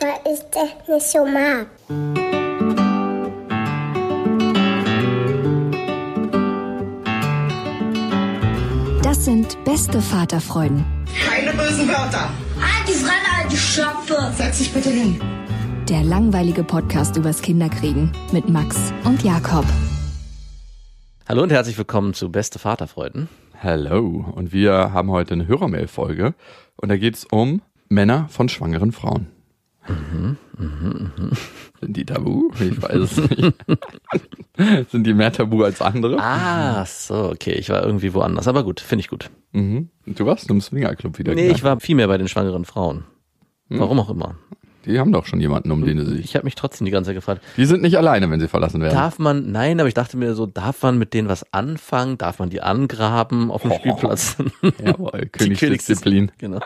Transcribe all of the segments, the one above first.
Weil ich das nicht so mag. Das sind beste Vaterfreuden. Keine bösen Wörter. Die Fremde, alte Schöpfe. Setz dich bitte hin. Der langweilige Podcast übers Kinderkriegen mit Max und Jakob. Hallo und herzlich willkommen zu Beste Vaterfreuden. Hallo und wir haben heute eine Hörermail-Folge und da geht es um Männer von schwangeren Frauen. Mhm, mh, mh. Sind die tabu? Ich weiß es nicht. Sind die mehr tabu als andere? Ah, so, okay. Ich war irgendwie woanders. Aber gut, finde ich gut. Mhm. Du warst im Swingerclub wieder. Nee, gegangen. ich war viel mehr bei den schwangeren Frauen. Hm. Warum auch immer. Die haben doch schon jemanden, um den sie sich. Ich habe mich trotzdem die ganze Zeit gefragt. Die sind nicht alleine, wenn sie verlassen werden. Darf man, nein, aber ich dachte mir so, darf man mit denen was anfangen? Darf man die angraben auf dem oh, Spielplatz? Jawohl, Königsdisziplin. Genau.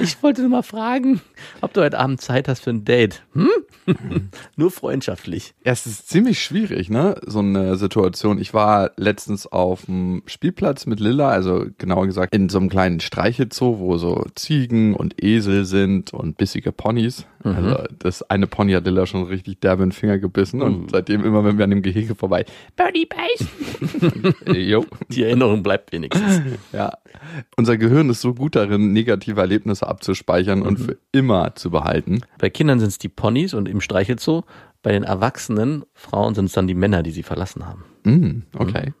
Ich wollte nur mal fragen, ob du heute Abend Zeit hast für ein Date. Hm? nur freundschaftlich. Ja, es ist ziemlich schwierig, ne? So eine Situation. Ich war letztens auf dem Spielplatz mit Lilla, also genauer gesagt in so einem kleinen Streichelzoo, wo so Ziegen und Esel sind und bissige Ponys. Mhm. Also das eine Pony hat Lilla schon richtig derbe in den Finger gebissen und uh. seitdem immer, wenn wir an dem Gehege vorbei, Birdie beißen. jo. Die Erinnerung bleibt wenigstens. Ja. Unser Gehirn ist so gut darin, negative Erlebnisse abzuspeichern mhm. und für immer zu behalten. Bei Kindern sind es die Ponys und im Streichelzoo. Bei den erwachsenen Frauen sind es dann die Männer, die sie verlassen haben. Mm, okay. Mhm.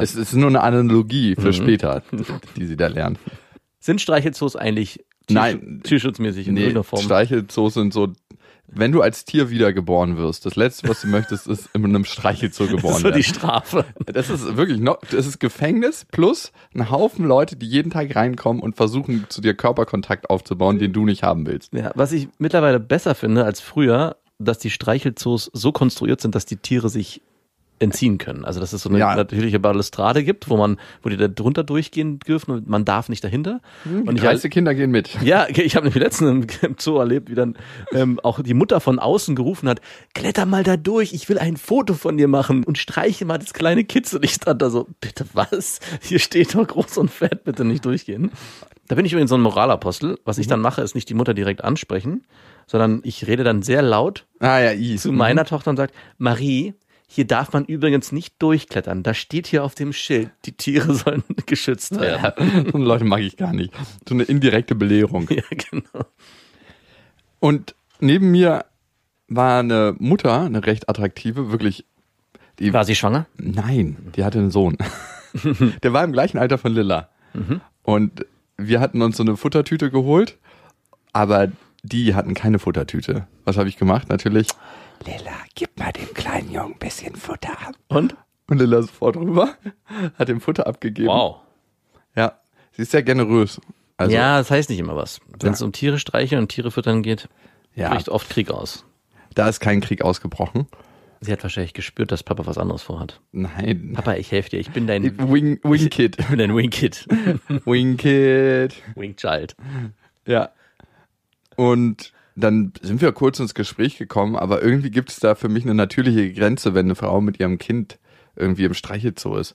Es ist nur eine Analogie für mhm. später, die sie da lernen. Sind Streichelzoos eigentlich Nein, tierschutzmäßig in nee, irgendeiner Form. Streichelzoos sind so, wenn du als Tier wiedergeboren wirst, das letzte, was du möchtest, ist in einem Streichelzoo geboren werden. Das ist so die Strafe. Das ist wirklich noch, das ist Gefängnis plus ein Haufen Leute, die jeden Tag reinkommen und versuchen, zu dir Körperkontakt aufzubauen, den du nicht haben willst. Ja, was ich mittlerweile besser finde als früher, dass die Streichelzoos so konstruiert sind, dass die Tiere sich entziehen können. Also dass es so eine ja. natürliche Balustrade gibt, wo man, wo die da drunter durchgehen dürfen und man darf nicht dahinter. Hm, und die ich Kinder gehen mit. Ja, ich habe nämlich letztens im Zoo erlebt, wie dann ähm, auch die Mutter von außen gerufen hat, kletter mal da durch, ich will ein Foto von dir machen und streiche mal das kleine Kitzel. Ich stand da so, bitte was? Hier steht doch groß und fett, bitte nicht durchgehen. Da bin ich übrigens so ein Moralapostel. Was ich mhm. dann mache, ist nicht die Mutter direkt ansprechen, sondern ich rede dann sehr laut ah, ja, zu meiner mhm. Tochter und sage, Marie, hier darf man übrigens nicht durchklettern. Da steht hier auf dem Schild, die Tiere sollen geschützt werden. Ja, so Leute mag ich gar nicht. So eine indirekte Belehrung. Ja, genau. Und neben mir war eine Mutter, eine recht attraktive, wirklich. Die, war sie schwanger? Nein, die hatte einen Sohn. Der war im gleichen Alter von Lilla. Mhm. Und wir hatten uns so eine Futtertüte geholt, aber die hatten keine Futtertüte. Was habe ich gemacht? Natürlich Lilla, gib mal dem kleinen Jungen ein bisschen Futter ab. Und? Und Lilla sofort rüber, hat dem Futter abgegeben. Wow. Ja, sie ist sehr generös. Also, ja, das heißt nicht immer was. Wenn es ja. um Tiere streicheln und Tiere füttern geht, ja. bricht oft Krieg aus. Da ist kein Krieg ausgebrochen. Sie hat wahrscheinlich gespürt, dass Papa was anderes vorhat. Nein. Papa, ich helfe dir. Ich bin dein Wing, Wing Kid. Ich bin dein Wing Kid. Wing Kid. Wing Child. Ja. Und dann sind wir kurz ins Gespräch gekommen, aber irgendwie gibt es da für mich eine natürliche Grenze, wenn eine Frau mit ihrem Kind irgendwie im Streichelzoo ist.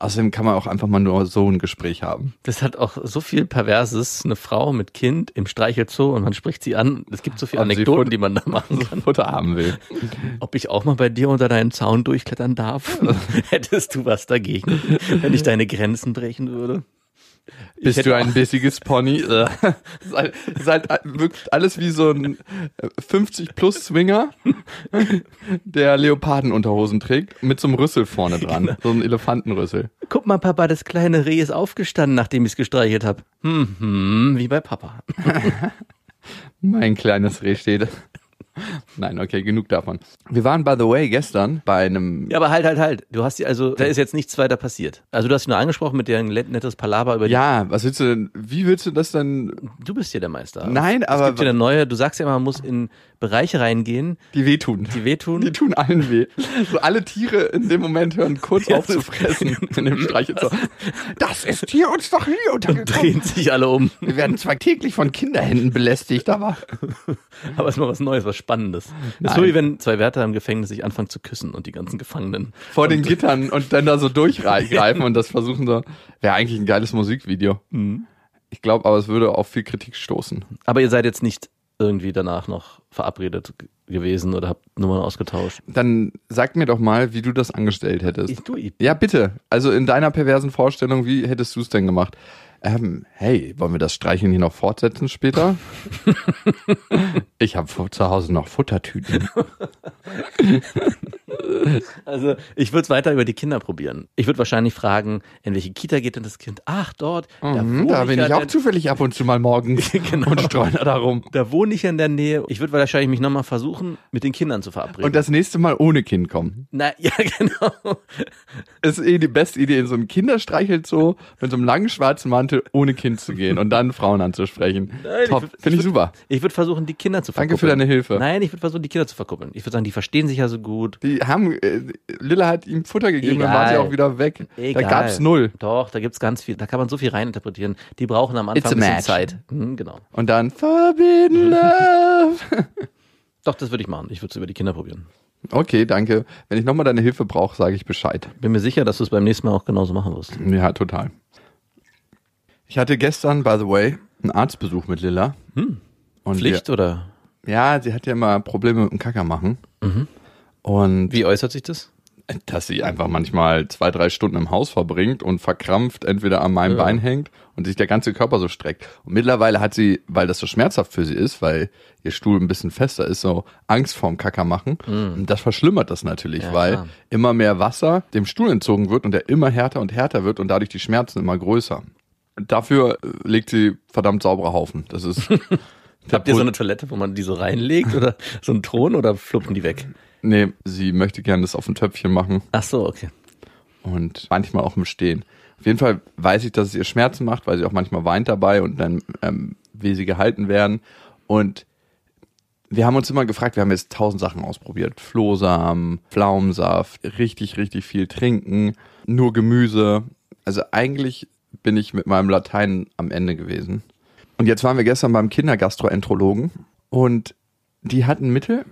Außerdem kann man auch einfach mal nur so ein Gespräch haben. Das hat auch so viel Perverses, eine Frau mit Kind im Streichelzoo und man spricht sie an. Es gibt so viele Anekdoten, die man da machen kann. Futter haben will. Ob ich auch mal bei dir unter deinen Zaun durchklettern darf? Hättest du was dagegen, wenn ich deine Grenzen brechen würde? Bist du ein bissiges Pony? Äh, ist halt, ist halt wirklich alles wie so ein 50-plus-Swinger, der Leopardenunterhosen trägt, mit so einem Rüssel vorne dran. So ein Elefantenrüssel. Guck mal, Papa, das kleine Reh ist aufgestanden, nachdem ich es gestreichelt habe. Hm, hm, wie bei Papa. Mein kleines Reh steht. Nein, okay, genug davon. Wir waren, by the way, gestern bei einem. Ja, aber halt, halt, halt. Du hast die, also, da ist jetzt nichts weiter passiert. Also, du hast ihn nur angesprochen mit dem nettes Palaber über die. Ja, was willst du denn? Wie willst du das denn? Du bist hier der Meister. Nein, Es aber gibt hier eine neue, du sagst ja immer, man muss in Bereiche reingehen, die wehtun. die wehtun. Die tun allen weh. So alle Tiere in dem Moment hören kurz Ja, auf zu fressen in dem Streichelzoo. Das ist hier uns doch nie untergekommen. drehen sich alle um. Wir werden zwar täglich von Kinderhänden belästigt, aber Aber es ist mal was Neues, was Spannendes. Das ist so Nein. wie wenn zwei Wärter im Gefängnis sich anfangen zu küssen und die ganzen Gefangenen. vor den Gittern und dann da so durchgreifen und das versuchen so. Wäre eigentlich ein geiles Musikvideo. Ich glaube, aber es würde auf viel Kritik stoßen. Aber ihr seid jetzt nicht irgendwie danach noch verabredet gewesen oder habt Nummern ausgetauscht. Dann sag mir doch mal, wie du das angestellt hättest. Ich, du, ich, Ja, bitte. Also in deiner perversen Vorstellung, wie hättest du es denn gemacht? Ähm, hey, wollen wir das Streicheln hier noch fortsetzen später? ich habe zu Hause noch Futtertüten. also ich würde es weiter über die Kinder probieren. Ich würde wahrscheinlich fragen, in welche Kita geht denn das Kind? Ach, dort. Mhm, wohne da bin ja ich auch zufällig ab und zu mal morgens Genau. und streue da rum. Da wohne ich in der Nähe. Ich würde wahrscheinlich mich nochmal versuchen, mit den Kindern zu verabreden. Und das nächste Mal ohne Kind kommen. Na, ja, genau. ist eh die beste Idee, in so einem Kinderstreichelzoo mit so einem langen schwarzen Mantel ohne Kind zu gehen und dann Frauen anzusprechen. Nein, Top, finde ich ich super. Ich würde versuchen, die Kinder zu verkuppeln. Danke für deine Hilfe. Nein, ich würde versuchen, die Kinder zu verkuppeln. Ich würde sagen, die verstehen sich ja so gut. Die haben, äh, Lilla hat ihm Futter gegeben, dann war sie Egal. auch wieder weg. Egal. Da gab's null. Doch, da gibt's ganz viel. Da kann man so viel reininterpretieren. Die brauchen am Anfang ein bisschen. Zeit. Mhm, genau. Und dann Forbidden Love. Doch, das würde ich machen. Ich würde es über die Kinder probieren. Okay, danke. Wenn ich nochmal deine Hilfe brauche, sage ich Bescheid. Bin mir sicher, dass du es beim nächsten Mal auch genauso machen wirst. Ja, total. Ich hatte gestern, by the way, einen Arztbesuch mit Lilla. Und Hm. Pflicht oder Wir, ja, sie hat ja immer Probleme mit dem Kacker machen. Und wie äußert sich das? dass sie einfach manchmal zwei, drei Stunden im Haus verbringt und verkrampft entweder an meinem Ja. Bein hängt und sich der ganze Körper so streckt. Und mittlerweile hat sie, weil das so schmerzhaft für sie ist, weil ihr Stuhl ein bisschen fester ist, so Angst vorm Kacker machen. Und das verschlimmert das natürlich, Mhm. Ja, weil klar. immer mehr Wasser dem Stuhl entzogen wird und der immer härter und härter wird und dadurch die Schmerzen immer größer. Dafür legt sie verdammt saubere Haufen. Das ist. Habt ihr so eine Toilette, wo man die so reinlegt oder so einen Thron oder fluppen die weg? Nee, sie möchte gerne das auf ein Töpfchen machen. Ach so, okay. und manchmal auch im Stehen. Auf jeden Fall weiß ich, dass es ihr Schmerzen macht, weil sie auch manchmal weint dabei und dann ähm, will sie gehalten werden. Und wir haben uns immer gefragt, wir haben jetzt tausend Sachen ausprobiert. Flohsamen, Pflaumensaft, richtig, richtig viel trinken, nur Gemüse. Also eigentlich bin ich mit meinem Latein am Ende gewesen. Und jetzt waren wir gestern beim Kindergastroenterologen und die hatten Mittel,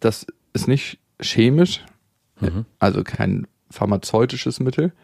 das ist nicht chemisch, also kein pharmazeutisches Mittel.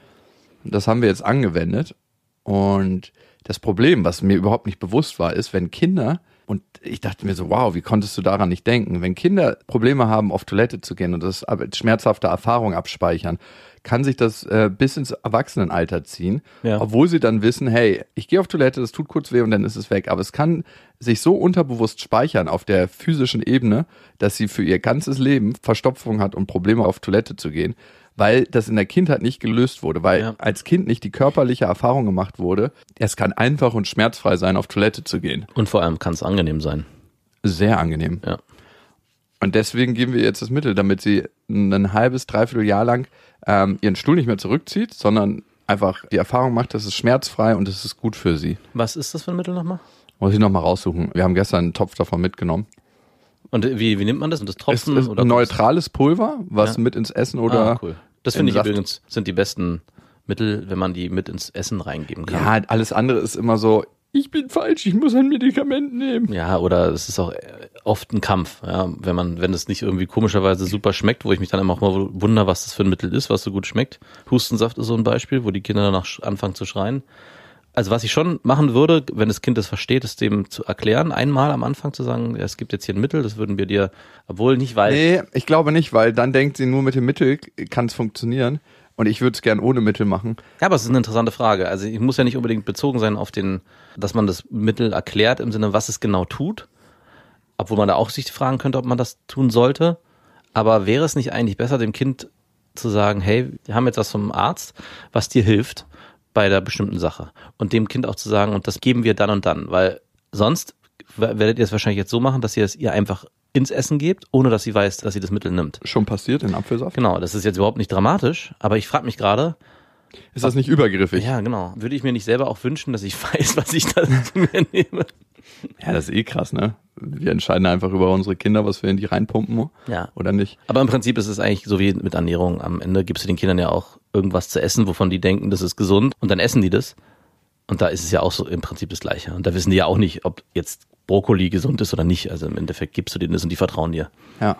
Das haben wir jetzt angewendet. Und das Problem, was mir überhaupt nicht bewusst war, ist, wenn Kinder, und ich dachte mir so, wow, wie konntest du daran nicht denken? Wenn Kinder Probleme haben, auf Toilette zu gehen und das als schmerzhafte Erfahrung abspeichern, kann sich das äh, bis ins Erwachsenenalter ziehen, Ja. obwohl sie dann wissen, hey, ich gehe auf Toilette, das tut kurz weh und dann ist es weg. Aber es kann sich so unterbewusst speichern auf der physischen Ebene, dass sie für ihr ganzes Leben Verstopfung hat und Probleme auf Toilette zu gehen, weil das in der Kindheit nicht gelöst wurde, weil Ja. als Kind nicht die körperliche Erfahrung gemacht wurde, es kann einfach und schmerzfrei sein, auf Toilette zu gehen. Und vor allem kann es angenehm sein. Sehr angenehm. Ja. Und deswegen geben wir jetzt das Mittel, damit sie ein halbes, dreiviertel Jahr lang ähm, ihren Stuhl nicht mehr zurückzieht, sondern einfach die Erfahrung macht, das ist schmerzfrei und es ist gut für sie. Was ist das für ein Mittel nochmal? Muss ich nochmal raussuchen. Wir haben gestern einen Topf davon mitgenommen. Und wie, wie nimmt man das? Und das Es Tropfen ist oder ein neutrales Pulver, was Ja. mit ins Essen oder ah, cool. Das in finde ich Saft- übrigens sind die besten Mittel, wenn man die mit ins Essen reingeben kann. Ja, alles andere ist immer so, ich bin falsch, ich muss ein Medikament nehmen. Ja, oder es ist auch äh, oft ein Kampf, ja, wenn man, wenn es nicht irgendwie komischerweise super schmeckt, wo ich mich dann immer auch mal wundere, was das für ein Mittel ist, was so gut schmeckt. Hustensaft ist so ein Beispiel, wo die Kinder danach anfangen zu schreien. Also was ich schon machen würde, wenn das Kind das versteht, ist dem zu erklären, einmal am Anfang zu sagen, es gibt jetzt hier ein Mittel, das würden wir dir, obwohl nicht, weil Nee, ich glaube nicht, weil dann denkt sie, nur mit dem Mittel kann es funktionieren. Und ich würde es gern ohne Mittel machen. Ja, aber es ist eine interessante Frage. Also ich muss ja nicht unbedingt bezogen sein auf den, dass man das Mittel erklärt im Sinne, was es genau tut. Obwohl man da auch sich fragen könnte, ob man das tun sollte. Aber wäre es nicht eigentlich besser, dem Kind zu sagen, hey, wir haben jetzt was vom Arzt, was dir hilft bei der bestimmten Sache. Und dem Kind auch zu sagen, und das geben wir dann und dann. Weil sonst werdet ihr es wahrscheinlich jetzt so machen, dass ihr es ihr einfach ins Essen gebt, ohne dass sie weiß, dass sie das Mittel nimmt. Schon passiert in Apfelsaft? Genau, das ist jetzt überhaupt nicht dramatisch, aber ich frage mich gerade, Ist das nicht übergriffig? ja, genau, würde ich mir nicht selber auch wünschen, dass ich weiß, was ich da zu mir nehme? Ja, das ist eh krass, ne? Wir entscheiden einfach über unsere Kinder, was wir in die reinpumpen Ja. oder nicht. Aber im Prinzip ist es eigentlich so wie mit Ernährung. Am Ende gibst du den Kindern ja auch irgendwas zu essen, wovon die denken, das ist gesund und dann essen die das. Und da ist es ja auch so im Prinzip das Gleiche. Und da wissen die ja auch nicht, ob jetzt Brokkoli gesund ist oder nicht. Also im Endeffekt gibst du denen das und die vertrauen dir. Ja.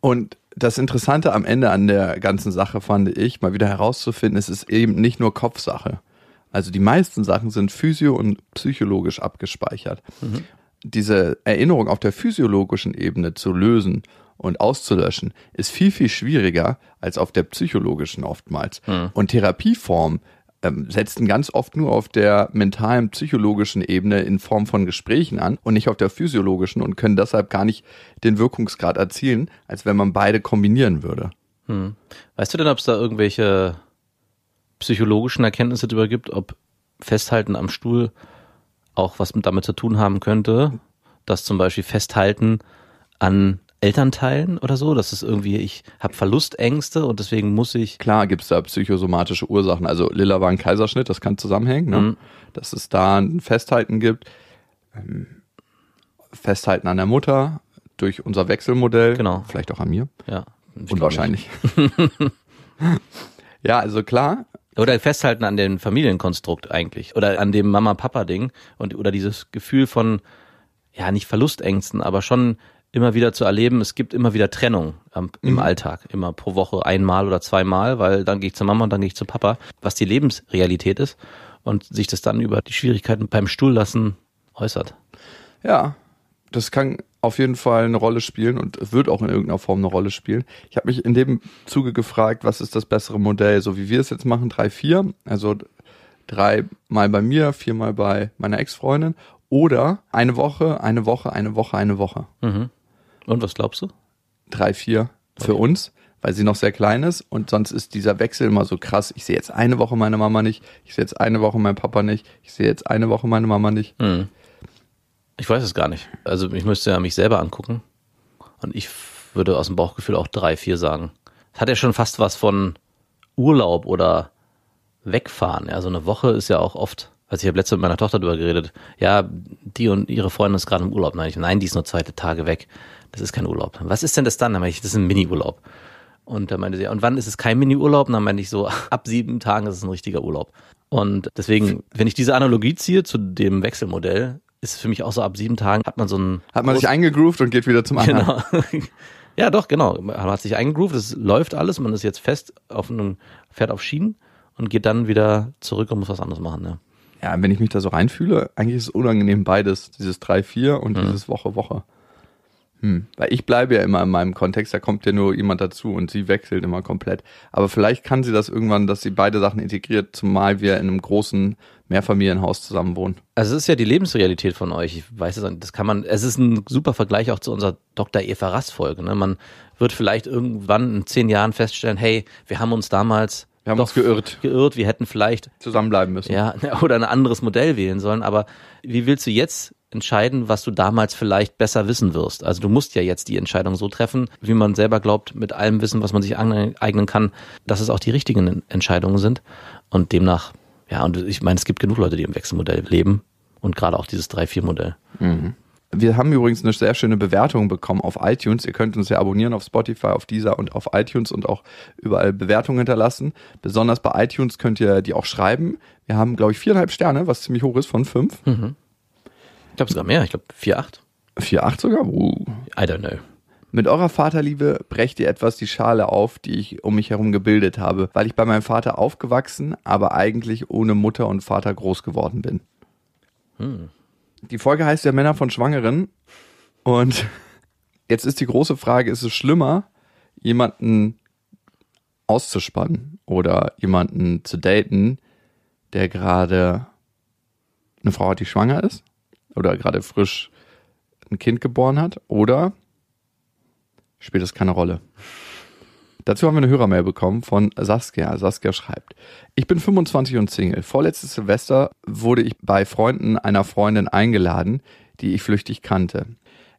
Und das Interessante am Ende an der ganzen Sache fand ich, mal wieder herauszufinden, es ist eben nicht nur Kopfsache. Also die meisten Sachen sind physio- und psychologisch abgespeichert. Diese Erinnerung auf der physiologischen Ebene zu lösen und auszulöschen, ist viel, viel schwieriger als auf der psychologischen oftmals. Und Therapieformen ähm, setzen ganz oft nur auf der mentalen, psychologischen Ebene in Form von Gesprächen an und nicht auf der physiologischen und können deshalb gar nicht den Wirkungsgrad erzielen, als wenn man beide kombinieren würde. Weißt du denn, ob es da irgendwelche psychologischen Erkenntnisse darüber gibt, ob Festhalten am Stuhl auch was mit damit zu tun haben könnte, dass zum Beispiel Festhalten an Elternteilen oder so, dass es irgendwie, ich habe Verlustängste und deswegen muss ich Klar gibt's da psychosomatische Ursachen. Also Lilla war ein Kaiserschnitt, das kann zusammenhängen, ne? Mhm. dass es da ein Festhalten gibt. Ähm, Festhalten an der Mutter durch unser Wechselmodell. Genau. Vielleicht auch an mir. ja, Unwahrscheinlich. ja, also klar, Oder festhalten an dem Familienkonstrukt eigentlich. Oder an dem Mama-Papa-Ding. Und, oder dieses Gefühl von, ja, nicht Verlustängsten, aber schon immer wieder zu erleben, es gibt immer wieder Trennung am, im Alltag. Immer pro Woche einmal oder zweimal, weil dann gehe ich zur Mama und dann gehe ich zu Papa, was die Lebensrealität ist. Und sich das dann über die Schwierigkeiten beim Stuhl lassen äußert. Ja, das kann auf jeden Fall eine Rolle spielen und wird auch in irgendeiner Form eine Rolle spielen. Ich habe mich in dem Zuge gefragt, was ist das bessere Modell, so wie wir es jetzt machen, drei, vier, also dreimal bei mir, viermal bei meiner Ex-Freundin oder eine Woche, eine Woche, eine Woche, eine Woche. Und was glaubst du? Drei, vier für uns, weil sie noch sehr klein ist und sonst ist dieser Wechsel immer so krass. Ich sehe jetzt eine Woche meine Mama nicht, ich sehe jetzt eine Woche meinen Papa nicht, ich sehe jetzt eine Woche meine Mama nicht. Ich weiß es gar nicht. Also ich müsste ja mich selber angucken. Und ich würde aus dem Bauchgefühl auch drei, vier sagen. Es hat ja schon fast was von Urlaub oder wegfahren. Ja, so eine Woche ist ja auch oft, also ich habe letzte mit meiner Tochter drüber geredet, ja, die und ihre Freundin ist gerade im Urlaub. Nein, ich, nein, die ist nur zwei Tage weg. Das ist kein Urlaub. Was ist denn das dann? Dann meine ich, das ist ein Mini-Urlaub. Und da meinte sie, und wann ist es kein Mini-Urlaub? Und dann meinte ich so, ab sieben Tagen ist es ein richtiger Urlaub. Und deswegen, wenn ich diese Analogie ziehe zu dem Wechselmodell, ist für mich auch so ab sieben Tagen hat man so ein Hat man sich eingegroovt und geht wieder zum anderen. Genau. ja, doch, genau. Man hat sich eingegroovt, es läuft alles, man ist jetzt fest auf einem, fährt auf Schienen und geht dann wieder zurück und muss was anderes machen. Ja. Ja, wenn ich mich da so reinfühle, eigentlich ist es unangenehm beides, dieses 3-4 und dieses Woche-Woche. Hm. Weil ich bleibe ja immer in meinem Kontext, da kommt ja nur jemand dazu und sie wechselt immer komplett. Aber vielleicht kann sie das irgendwann, dass sie beide Sachen integriert, zumal wir in einem großen Mehrfamilienhaus zusammen wohnen. Also es ist ja die Lebensrealität von euch. Ich weiß es, das kann man, es ist ein super Vergleich auch zu unserer Dr. Eva Rass Folge. Ne? Man wird vielleicht irgendwann in zehn Jahren feststellen, hey, wir haben uns damals Wir haben doch uns geirrt, geirrt, wir hätten vielleicht zusammenbleiben müssen. Ja, oder ein anderes Modell wählen sollen. Aber wie willst du jetzt entscheiden, was du damals vielleicht besser wissen wirst? Also du musst ja jetzt die Entscheidung so treffen, wie man selber glaubt, mit allem Wissen, was man sich aneignen kann, dass es auch die richtigen Entscheidungen sind. Und demnach, ja, und ich meine, es gibt genug Leute, die im Wechselmodell leben. Und gerade auch dieses 3-4-Modell. Wir haben übrigens eine sehr schöne Bewertung bekommen auf iTunes. Ihr könnt uns ja abonnieren auf Spotify, auf Deezer und auf iTunes und auch überall Bewertungen hinterlassen. Besonders bei iTunes könnt ihr die auch schreiben. Wir haben, glaube ich, viereinhalb Sterne, was ziemlich hoch ist von fünf. Ich glaube sogar mehr, ich glaube 4-8. Vier, acht sogar? Uh. I don't know. Mit eurer Vaterliebe brecht ihr etwas die Schale auf, die ich um mich herum gebildet habe, weil ich bei meinem Vater aufgewachsen, aber eigentlich ohne Mutter und Vater groß geworden bin. Die Folge heißt ja Männer von Schwangeren. Und jetzt ist die große Frage, ist es schlimmer, jemanden auszuspannen oder jemanden zu daten, der gerade eine Frau hat, die schwanger ist oder gerade frisch ein Kind geboren hat oder spielt das keine Rolle. Dazu haben wir eine Hörermail bekommen von Saskia. Saskia schreibt, ich bin 25 und Single. Vorletztes Silvester wurde ich bei Freunden einer Freundin eingeladen, die ich flüchtig kannte.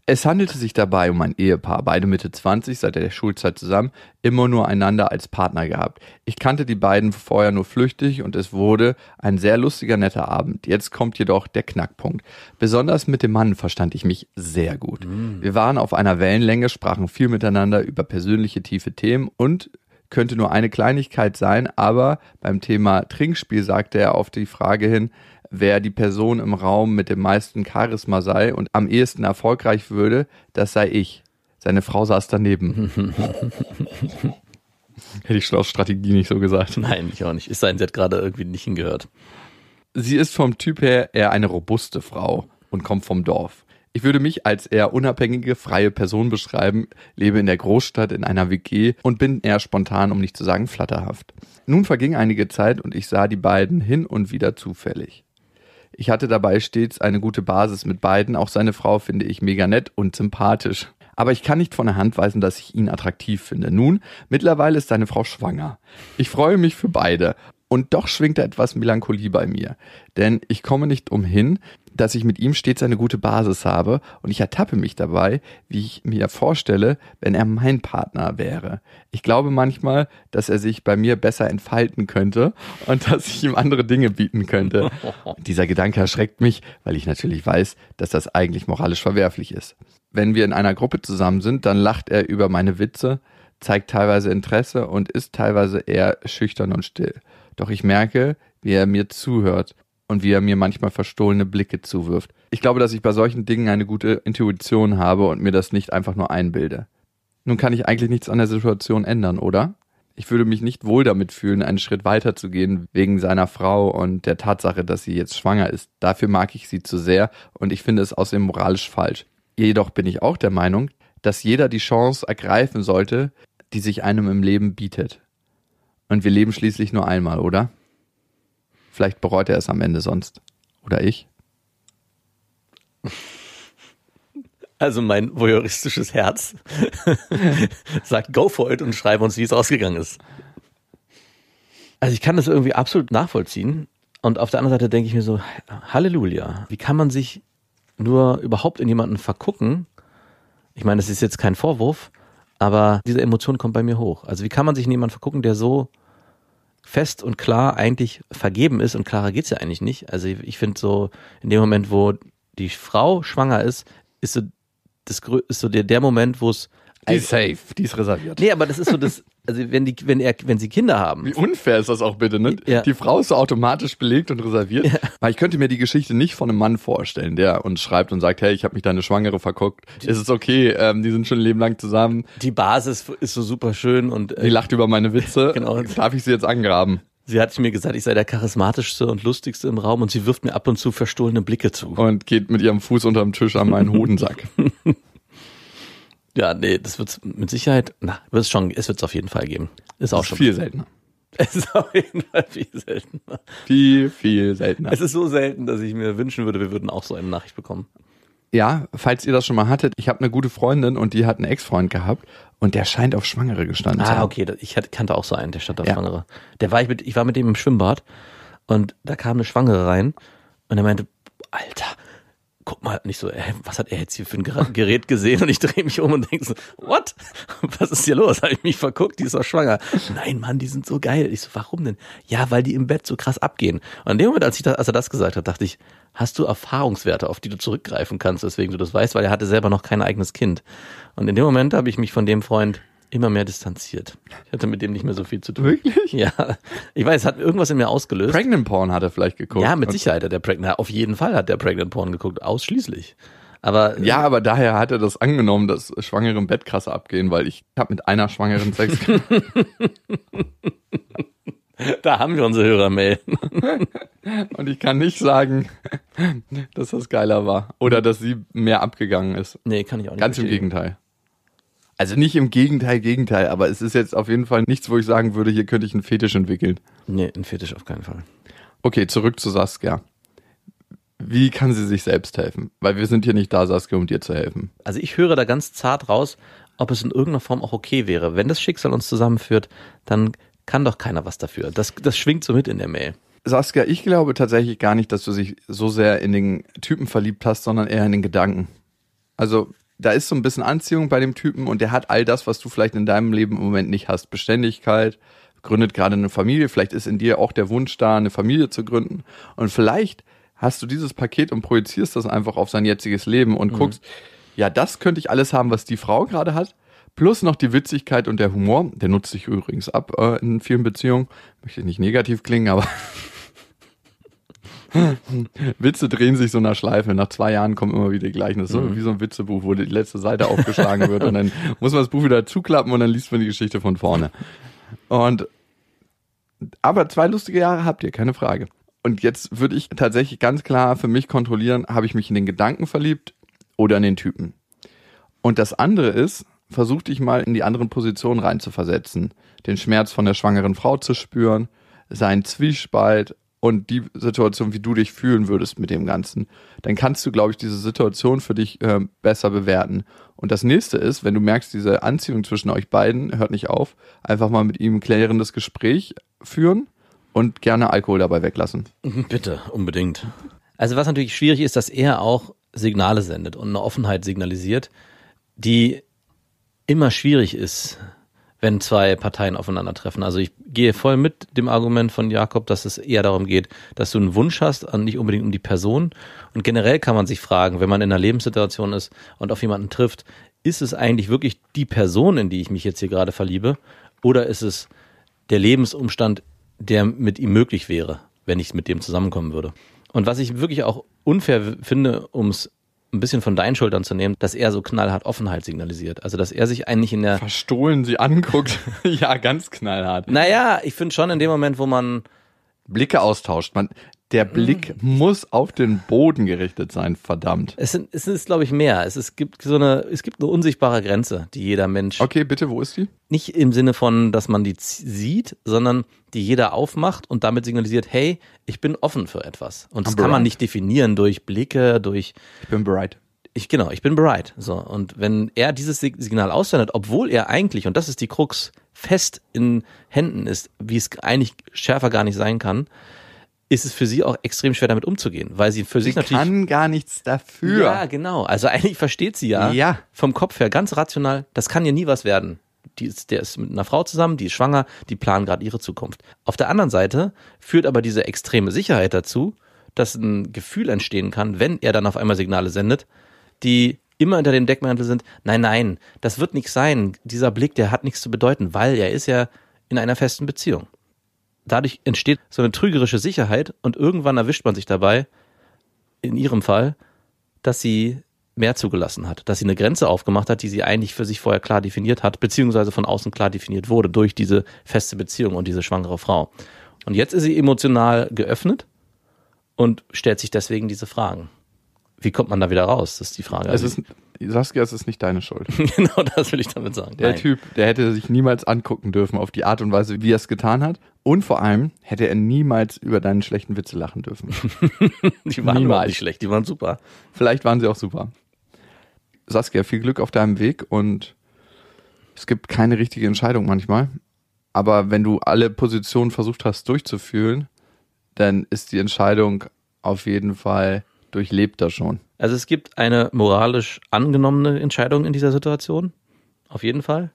Es handelte sich dabei um ein Ehepaar, beide Mitte 20, seit der Schulzeit zusammen, immer nur einander als Partner gehabt. Ich kannte die beiden vorher nur flüchtig und es wurde ein sehr lustiger, netter Abend. Jetzt kommt jedoch der Knackpunkt. Besonders mit dem Mann verstand ich mich sehr gut. Wir waren auf einer Wellenlänge, sprachen viel miteinander über persönliche tiefe Themen und könnte nur eine Kleinigkeit sein, aber beim Thema Trinkspiel sagte er auf die Frage hin, wer die Person im Raum mit dem meisten Charisma sei und am ehesten erfolgreich würde, das sei ich. Seine Frau saß daneben. Hätte ich Schlossstrategie nicht so gesagt. Nein, ich auch nicht. Ist sein, sie hat gerade irgendwie nicht hingehört. Sie ist vom Typ her eher eine robuste Frau und kommt vom Dorf. Ich würde mich als eher unabhängige, freie Person beschreiben, lebe in der Großstadt in einer WG und bin eher spontan, um nicht zu sagen flatterhaft. Nun verging einige Zeit und ich sah die beiden hin und wieder zufällig. Ich hatte dabei stets eine gute Basis mit beiden, auch seine Frau finde ich mega nett und sympathisch. Aber ich kann nicht von der Hand weisen, dass ich ihn attraktiv finde. Nun, mittlerweile ist seine Frau schwanger. Ich freue mich für beide. Und doch schwingt da etwas Melancholie bei mir. Denn ich komme nicht umhin, dass ich mit ihm stets eine gute Basis habe und ich ertappe mich dabei, wie ich mir vorstelle, wenn er mein Partner wäre. Ich glaube manchmal, dass er sich bei mir besser entfalten könnte und dass ich ihm andere Dinge bieten könnte. Dieser Gedanke erschreckt mich, weil ich natürlich weiß, dass das eigentlich moralisch verwerflich ist. Wenn wir in einer Gruppe zusammen sind, dann lacht er über meine Witze, zeigt teilweise Interesse und ist teilweise eher schüchtern und still. Doch ich merke, wie er mir zuhört und wie er mir manchmal verstohlene Blicke zuwirft. Ich glaube, dass ich bei solchen Dingen eine gute Intuition habe und mir das nicht einfach nur einbilde. Nun kann ich eigentlich nichts an der Situation ändern, oder? Ich würde mich nicht wohl damit fühlen, einen Schritt weiter zu gehen wegen seiner Frau und der Tatsache, dass sie jetzt schwanger ist. Dafür mag ich sie zu sehr und ich finde es außerdem moralisch falsch. Jedoch bin ich auch der Meinung, dass jeder die Chance ergreifen sollte, die sich einem im Leben bietet. Und wir leben schließlich nur einmal, oder? Vielleicht bereut er es am Ende sonst. Oder ich? Also mein voyeuristisches Herz sagt go for it und schreibe uns, wie es ausgegangen ist. Also ich kann das irgendwie absolut nachvollziehen. Und auf der anderen Seite denke ich mir so, Halleluja, wie kann man sich nur überhaupt in jemanden vergucken? Ich meine, das ist jetzt kein Vorwurf, aber diese Emotion kommt bei mir hoch. Also wie kann man sich in jemanden vergucken, der so fest und klar eigentlich vergeben ist und klarer geht's ja eigentlich nicht. Also ich, ich finde so, in dem Moment, wo die Frau schwanger ist, ist so, das, ist so der, der Moment, wo es Die ist safe, die ist reserviert. Nee, aber das ist so das, also wenn die, wenn er, wenn sie Kinder haben. Wie unfair ist das auch bitte, ne? Ja. Die Frau ist so automatisch belegt und reserviert. Weil ich könnte mir die Geschichte nicht von einem Mann vorstellen, der uns schreibt und sagt, hey, ich habe mich da eine Schwangere verguckt. Ist es okay, ähm, die sind schon ein Leben lang zusammen. Die Basis ist so super schön und Die äh, lacht über meine Witze. Genau. Darf ich sie jetzt angraben? sie hat mir gesagt, ich sei der charismatischste und lustigste im Raum und sie wirft mir ab und zu verstohlene Blicke zu. Und geht mit ihrem Fuß unterm Tisch an meinen Hodensack. Ja, nee, das wird's mit Sicherheit, na, wird's schon, es wird's auf jeden Fall geben. Ist auch ist schon viel seltener. Es ist auf jeden Fall viel seltener. Viel, viel seltener. Es ist so selten, dass ich mir wünschen würde, wir würden auch so eine Nachricht bekommen. Ja, falls ihr das schon mal hattet, ich habe eine gute Freundin und die hat einen Ex-Freund gehabt und der scheint auf Schwangere gestanden zu Ah, haben. okay, das- ich hatte- kannte auch so einen, der stand auf Ja. Schwangere. Der war ich mit, ich war mit dem im Schwimmbad und da kam eine Schwangere rein und er meinte, Alter, guck mal, nicht so, äh, was hat er jetzt hier für ein Ger- Gerät gesehen? Und ich drehe mich um und denke so, what? Was ist hier los? Habe ich mich verguckt? Die ist doch schwanger. Nein, Mann, die sind so geil. Ich so, warum denn? Ja, weil die im Bett so krass abgehen. Und in dem Moment, als, ich das, als er das gesagt hat, dachte ich, hast du Erfahrungswerte, auf die du zurückgreifen kannst, weswegen du das weißt, weil er hatte selber noch kein eigenes Kind. Und in dem Moment habe ich mich von dem Freund immer mehr distanziert. Ich hatte mit dem nicht mehr so viel zu tun. Wirklich? Ja. Ich weiß, hat irgendwas in mir ausgelöst. Pregnant Porn hat er vielleicht geguckt. Ja, mit Sicherheit hat der Pregnant, auf jeden Fall hat der Pregnant Porn geguckt, ausschließlich. Aber äh, Ja, aber daher hat er das angenommen, dass Schwangere im Bett krasser abgehen, weil ich habe mit einer Schwangeren Sex da haben wir unsere Hörermail. und ich kann nicht sagen, dass das geiler war oder dass sie mehr abgegangen ist. Nee, kann ich auch nicht. Ganz im. Gegenteil. Also nicht im Gegenteil, Gegenteil, aber es ist jetzt auf jeden Fall nichts, wo ich sagen würde, hier könnte ich einen Fetisch entwickeln. Nee, ein Fetisch auf keinen Fall. Okay, zurück zu Saskia. Wie kann sie sich selbst helfen? Weil wir sind hier nicht da, Saskia, um dir zu helfen. Also ich höre da ganz zart raus, ob es in irgendeiner Form auch okay wäre. Wenn das Schicksal uns zusammenführt, dann kann doch keiner was dafür. Das, das schwingt so mit in der Mail. Saskia, ich glaube tatsächlich gar nicht, dass du dich so sehr in den Typen verliebt hast, sondern eher in den Gedanken. Also da ist so ein bisschen Anziehung bei dem Typen und der hat all das, was du vielleicht in deinem Leben im Moment nicht hast. Beständigkeit, gründet gerade eine Familie, vielleicht ist in dir auch der Wunsch da, eine Familie zu gründen. Und vielleicht hast du dieses Paket und projizierst das einfach auf sein jetziges Leben und guckst, ja, das könnte ich alles haben, was die Frau gerade hat. Plus noch die Witzigkeit und der Humor, der nutzt sich übrigens ab äh, in vielen Beziehungen. Möchte nicht negativ klingen, aber Witze drehen sich so nach Schleife. Nach zwei Jahren kommen immer wieder die gleichen. Das ist so wie so ein Witzebuch, wo die letzte Seite aufgeschlagen wird und dann muss man das Buch wieder zuklappen und dann liest man die Geschichte von vorne. Und aber zwei lustige Jahre habt ihr, keine Frage. Und jetzt würde ich tatsächlich ganz klar für mich kontrollieren, habe ich mich in den Gedanken verliebt oder in den Typen. Und das andere ist, versuch dich mal in die anderen Positionen reinzuversetzen. Den Schmerz von der schwangeren Frau zu spüren, seinen Zwiespalt und die Situation, wie du dich fühlen würdest mit dem Ganzen. Dann kannst du, glaube ich, diese Situation für dich äh, besser bewerten. Und das nächste ist, wenn du merkst, diese Anziehung zwischen euch beiden hört nicht auf, einfach mal mit ihm klärendes Gespräch führen und gerne Alkohol dabei weglassen. Bitte, unbedingt. Also was natürlich schwierig ist, dass er auch Signale sendet und eine Offenheit signalisiert, die immer schwierig ist, wenn zwei Parteien aufeinandertreffen. Also ich gehe voll mit dem Argument von Jakob, dass es eher darum geht, dass du einen Wunsch hast, und nicht unbedingt um die Person. Und generell kann man sich fragen, wenn man in einer Lebenssituation ist und auf jemanden trifft, ist es eigentlich wirklich die Person, in die ich mich jetzt hier gerade verliebe? Oder ist es der Lebensumstand, der mit ihm möglich wäre, wenn ich mit dem zusammenkommen würde? Und was ich wirklich auch unfair finde, um es ein bisschen von deinen Schultern zu nehmen, dass er so knallhart Offenheit signalisiert. Also, dass er sich eigentlich in der, Verstohlen sie anguckt. ja, ganz knallhart. naja, ich finde schon in dem Moment, wo man, Blicke austauscht. Man, der Blick muss auf den Boden gerichtet sein, verdammt. es, sind, es ist, glaube ich, mehr. Es, es gibt so eine, es gibt eine unsichtbare Grenze, die jeder Mensch, Okay, bitte, wo ist die? nicht im Sinne von, dass man die sieht, sondern die jeder aufmacht und damit signalisiert, hey, ich bin offen für etwas. Und das I'm kann man bereit. nicht definieren durch Blicke, durch, Ich bin bereit. ich, genau, ich bin bereit. So. Und wenn er dieses Sig- Signal aussendet, obwohl er eigentlich, und das ist die Krux, fest in Händen ist, wie es eigentlich schärfer gar nicht sein kann, ist es für sie auch extrem schwer damit umzugehen, weil sie für Sie sich natürlich kann gar nichts dafür. Ja, genau. Also eigentlich versteht sie ja, Ja. vom Kopf her ganz rational, das kann ihr nie was werden. Die ist, der ist mit einer Frau zusammen, die ist schwanger, die planen gerade ihre Zukunft. Auf der anderen Seite führt aber diese extreme Sicherheit dazu, dass ein Gefühl entstehen kann, wenn er dann auf einmal Signale sendet, die immer unter dem Deckmantel sind, nein, nein, das wird nichts sein. Dieser Blick, der hat nichts zu bedeuten, weil er ist ja in einer festen Beziehung. Dadurch entsteht so eine trügerische Sicherheit und irgendwann erwischt man sich dabei, in ihrem Fall, dass sie mehr zugelassen hat, dass sie eine Grenze aufgemacht hat, die sie eigentlich für sich vorher klar definiert hat, beziehungsweise von außen klar definiert wurde durch diese feste Beziehung und diese schwangere Frau. Und jetzt ist sie emotional geöffnet und stellt sich deswegen diese Fragen. Wie kommt man da wieder raus? Das ist die Frage. Es Also, ist, Saskia, es ist nicht deine Schuld. genau das will ich damit sagen. Der Nein. Typ, der hätte sich niemals angucken dürfen auf die Art und Weise, wie er es getan hat. Und vor allem hätte er niemals über deinen schlechten Witze lachen dürfen. die waren Niemals. nicht schlecht, die waren super. Vielleicht waren sie auch super. Saskia, viel Glück auf deinem Weg und es gibt keine richtige Entscheidung manchmal. Aber wenn du alle Positionen versucht hast durchzufühlen, dann ist die Entscheidung auf jeden Fall durchlebter schon. Also es gibt eine moralisch angenommene Entscheidung in dieser Situation, auf jeden Fall.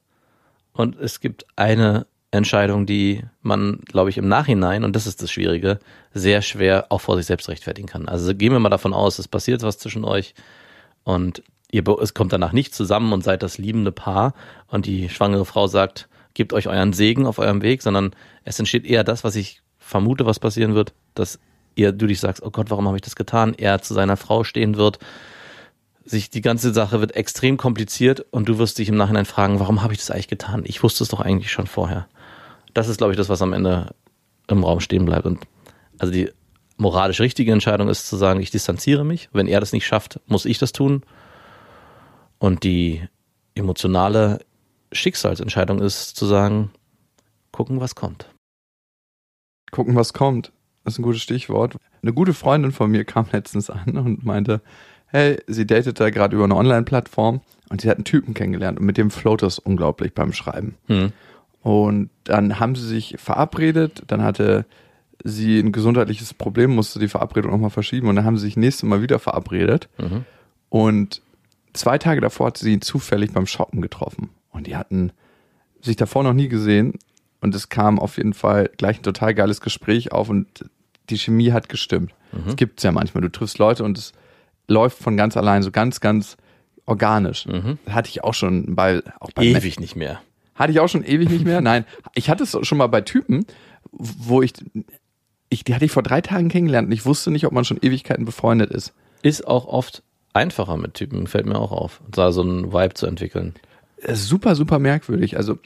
Und es gibt eine Entscheidung, die man, glaube ich, im Nachhinein, und das ist das Schwierige, sehr schwer auch vor sich selbst rechtfertigen kann. Also gehen wir mal davon aus, es passiert was zwischen euch und ihr, es kommt danach nicht zusammen und seid das liebende Paar und die schwangere Frau sagt, gebt euch euren Segen auf eurem Weg, sondern es entsteht eher das, was ich vermute, was passieren wird, dass ihr, du dich sagst, oh Gott, warum habe ich das getan? Er zu seiner Frau stehen wird, sich die ganze Sache wird extrem kompliziert und du wirst dich im Nachhinein fragen, warum habe ich das eigentlich getan? Ich wusste es doch eigentlich schon vorher. Das ist, glaube ich, das, was am Ende im Raum stehen bleibt. Und also die moralisch richtige Entscheidung ist zu sagen, ich distanziere mich. Wenn er das nicht schafft, muss ich das tun. Und die emotionale Schicksalsentscheidung ist, zu sagen, gucken, was kommt. Gucken, was kommt. Das ist ein gutes Stichwort. Eine gute Freundin von mir kam letztens an und meinte, hey, sie datet da gerade über eine Online-Plattform und sie hat einen Typen kennengelernt und mit dem float das unglaublich beim Schreiben. Hm. Und dann haben sie sich verabredet, dann hatte sie ein gesundheitliches Problem, musste die Verabredung nochmal verschieben und dann haben sie sich nächstes Mal wieder verabredet. Mhm. Und zwei Tage davor hat sie ihn zufällig beim Shoppen getroffen. Und die hatten sich davor noch nie gesehen. Und es kam auf jeden Fall gleich ein total geiles Gespräch auf und die Chemie hat gestimmt. Das gibt's ja manchmal. Du triffst Leute und es läuft von ganz allein, so ganz, ganz organisch. Das hatte ich auch schon bei, auch bei Ewig nicht mehr. hatte ich auch schon ewig nicht mehr. Nein, ich hatte es schon mal bei Typen, wo ich, ich, die hatte ich vor drei Tagen kennengelernt und ich wusste nicht, ob man schon Ewigkeiten befreundet ist. Ist auch oft einfacher mit Typen, fällt mir auch auf, da so einen Vibe zu entwickeln. Es ist super, super merkwürdig. Also,